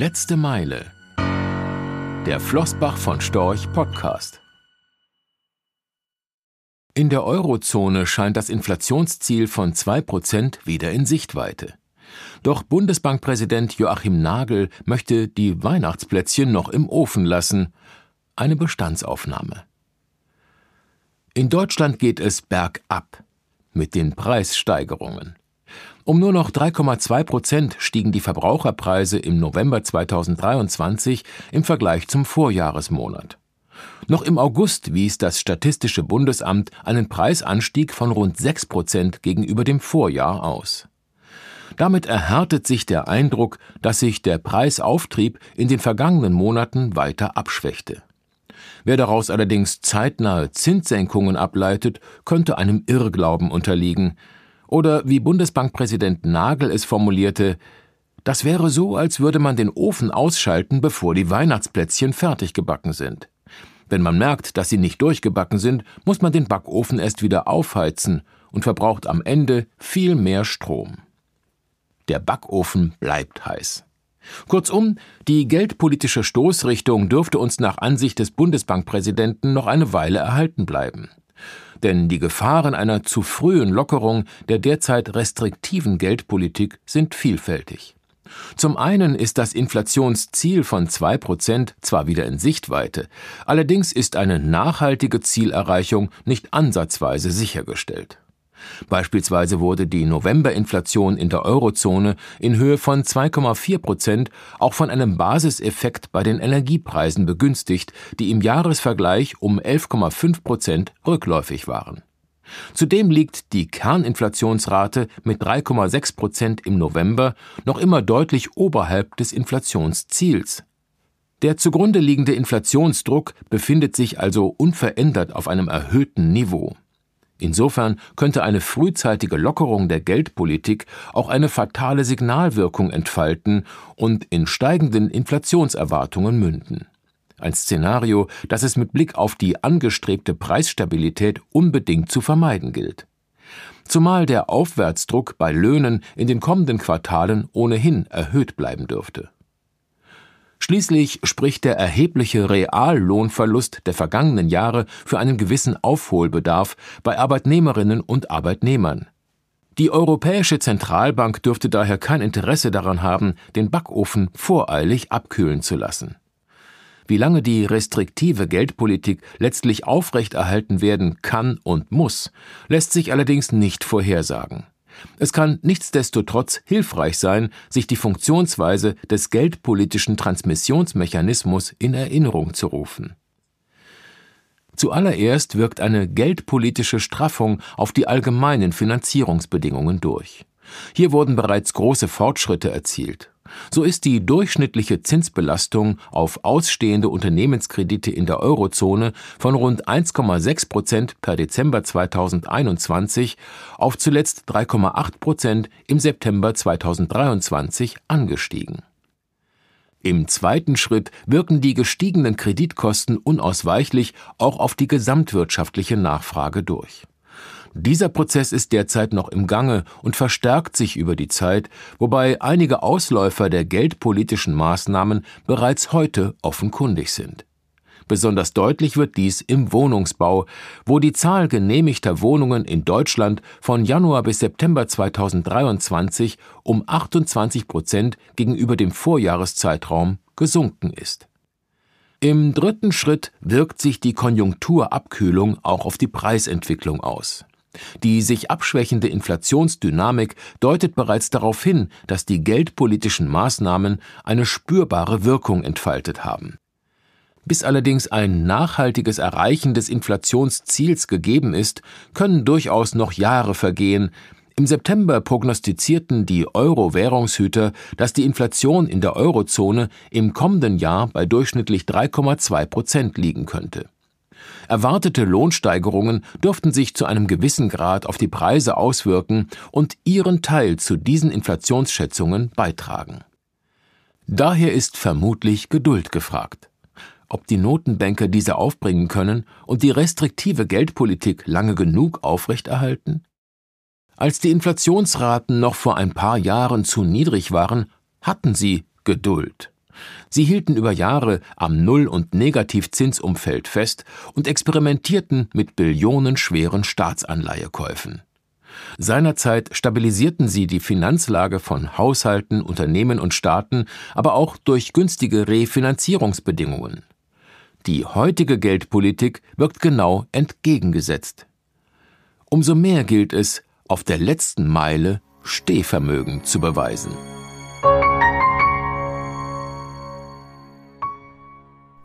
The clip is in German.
letzte Meile. Der Flossbach von Storch Podcast. In der Eurozone scheint das Inflationsziel von 2% wieder in Sichtweite. Doch Bundesbankpräsident Joachim Nagel möchte die Weihnachtsplätzchen noch im Ofen lassen. Eine Bestandsaufnahme. In Deutschland geht es bergab mit den Preissteigerungen. Um nur noch 3,2 Prozent stiegen die Verbraucherpreise im November 2023 im Vergleich zum Vorjahresmonat. Noch im August wies das Statistische Bundesamt einen Preisanstieg von rund 6 Prozent gegenüber dem Vorjahr aus. Damit erhärtet sich der Eindruck, dass sich der Preisauftrieb in den vergangenen Monaten weiter abschwächte. Wer daraus allerdings zeitnahe Zinssenkungen ableitet, könnte einem Irrglauben unterliegen. Oder wie Bundesbankpräsident Nagel es formulierte, das wäre so, als würde man den Ofen ausschalten, bevor die Weihnachtsplätzchen fertig gebacken sind. Wenn man merkt, dass sie nicht durchgebacken sind, muss man den Backofen erst wieder aufheizen und verbraucht am Ende viel mehr Strom. Der Backofen bleibt heiß. Kurzum, die geldpolitische Stoßrichtung dürfte uns nach Ansicht des Bundesbankpräsidenten noch eine Weile erhalten bleiben. Denn die Gefahren einer zu frühen Lockerung der derzeit restriktiven Geldpolitik sind vielfältig. Zum einen ist das Inflationsziel von zwei Prozent zwar wieder in Sichtweite, allerdings ist eine nachhaltige Zielerreichung nicht ansatzweise sichergestellt. Beispielsweise wurde die Novemberinflation in der Eurozone in Höhe von 2,4 Prozent auch von einem Basiseffekt bei den Energiepreisen begünstigt, die im Jahresvergleich um 11,5 Prozent rückläufig waren. Zudem liegt die Kerninflationsrate mit 3,6 Prozent im November noch immer deutlich oberhalb des Inflationsziels. Der zugrunde liegende Inflationsdruck befindet sich also unverändert auf einem erhöhten Niveau. Insofern könnte eine frühzeitige Lockerung der Geldpolitik auch eine fatale Signalwirkung entfalten und in steigenden Inflationserwartungen münden. Ein Szenario, das es mit Blick auf die angestrebte Preisstabilität unbedingt zu vermeiden gilt. Zumal der Aufwärtsdruck bei Löhnen in den kommenden Quartalen ohnehin erhöht bleiben dürfte. Schließlich spricht der erhebliche Reallohnverlust der vergangenen Jahre für einen gewissen Aufholbedarf bei Arbeitnehmerinnen und Arbeitnehmern. Die Europäische Zentralbank dürfte daher kein Interesse daran haben, den Backofen voreilig abkühlen zu lassen. Wie lange die restriktive Geldpolitik letztlich aufrechterhalten werden kann und muss, lässt sich allerdings nicht vorhersagen. Es kann nichtsdestotrotz hilfreich sein, sich die Funktionsweise des geldpolitischen Transmissionsmechanismus in Erinnerung zu rufen. Zuallererst wirkt eine geldpolitische Straffung auf die allgemeinen Finanzierungsbedingungen durch. Hier wurden bereits große Fortschritte erzielt. So ist die durchschnittliche Zinsbelastung auf ausstehende Unternehmenskredite in der Eurozone von rund 1,6 Prozent per Dezember 2021 auf zuletzt 3,8 Prozent im September 2023 angestiegen. Im zweiten Schritt wirken die gestiegenen Kreditkosten unausweichlich auch auf die gesamtwirtschaftliche Nachfrage durch. Dieser Prozess ist derzeit noch im Gange und verstärkt sich über die Zeit, wobei einige Ausläufer der geldpolitischen Maßnahmen bereits heute offenkundig sind. Besonders deutlich wird dies im Wohnungsbau, wo die Zahl genehmigter Wohnungen in Deutschland von Januar bis September 2023 um 28 Prozent gegenüber dem Vorjahreszeitraum gesunken ist. Im dritten Schritt wirkt sich die Konjunkturabkühlung auch auf die Preisentwicklung aus. Die sich abschwächende Inflationsdynamik deutet bereits darauf hin, dass die geldpolitischen Maßnahmen eine spürbare Wirkung entfaltet haben. Bis allerdings ein nachhaltiges Erreichen des Inflationsziels gegeben ist, können durchaus noch Jahre vergehen. Im September prognostizierten die Euro-Währungshüter, dass die Inflation in der Eurozone im kommenden Jahr bei durchschnittlich 3,2 Prozent liegen könnte. Erwartete Lohnsteigerungen dürften sich zu einem gewissen Grad auf die Preise auswirken und ihren Teil zu diesen Inflationsschätzungen beitragen. Daher ist vermutlich Geduld gefragt. Ob die Notenbanker diese aufbringen können und die restriktive Geldpolitik lange genug aufrechterhalten? Als die Inflationsraten noch vor ein paar Jahren zu niedrig waren, hatten sie Geduld. Sie hielten über Jahre am Null- und Negativzinsumfeld fest und experimentierten mit billionenschweren Staatsanleihekäufen. Seinerzeit stabilisierten sie die Finanzlage von Haushalten, Unternehmen und Staaten, aber auch durch günstige Refinanzierungsbedingungen. Die heutige Geldpolitik wirkt genau entgegengesetzt. Umso mehr gilt es, auf der letzten Meile Stehvermögen zu beweisen.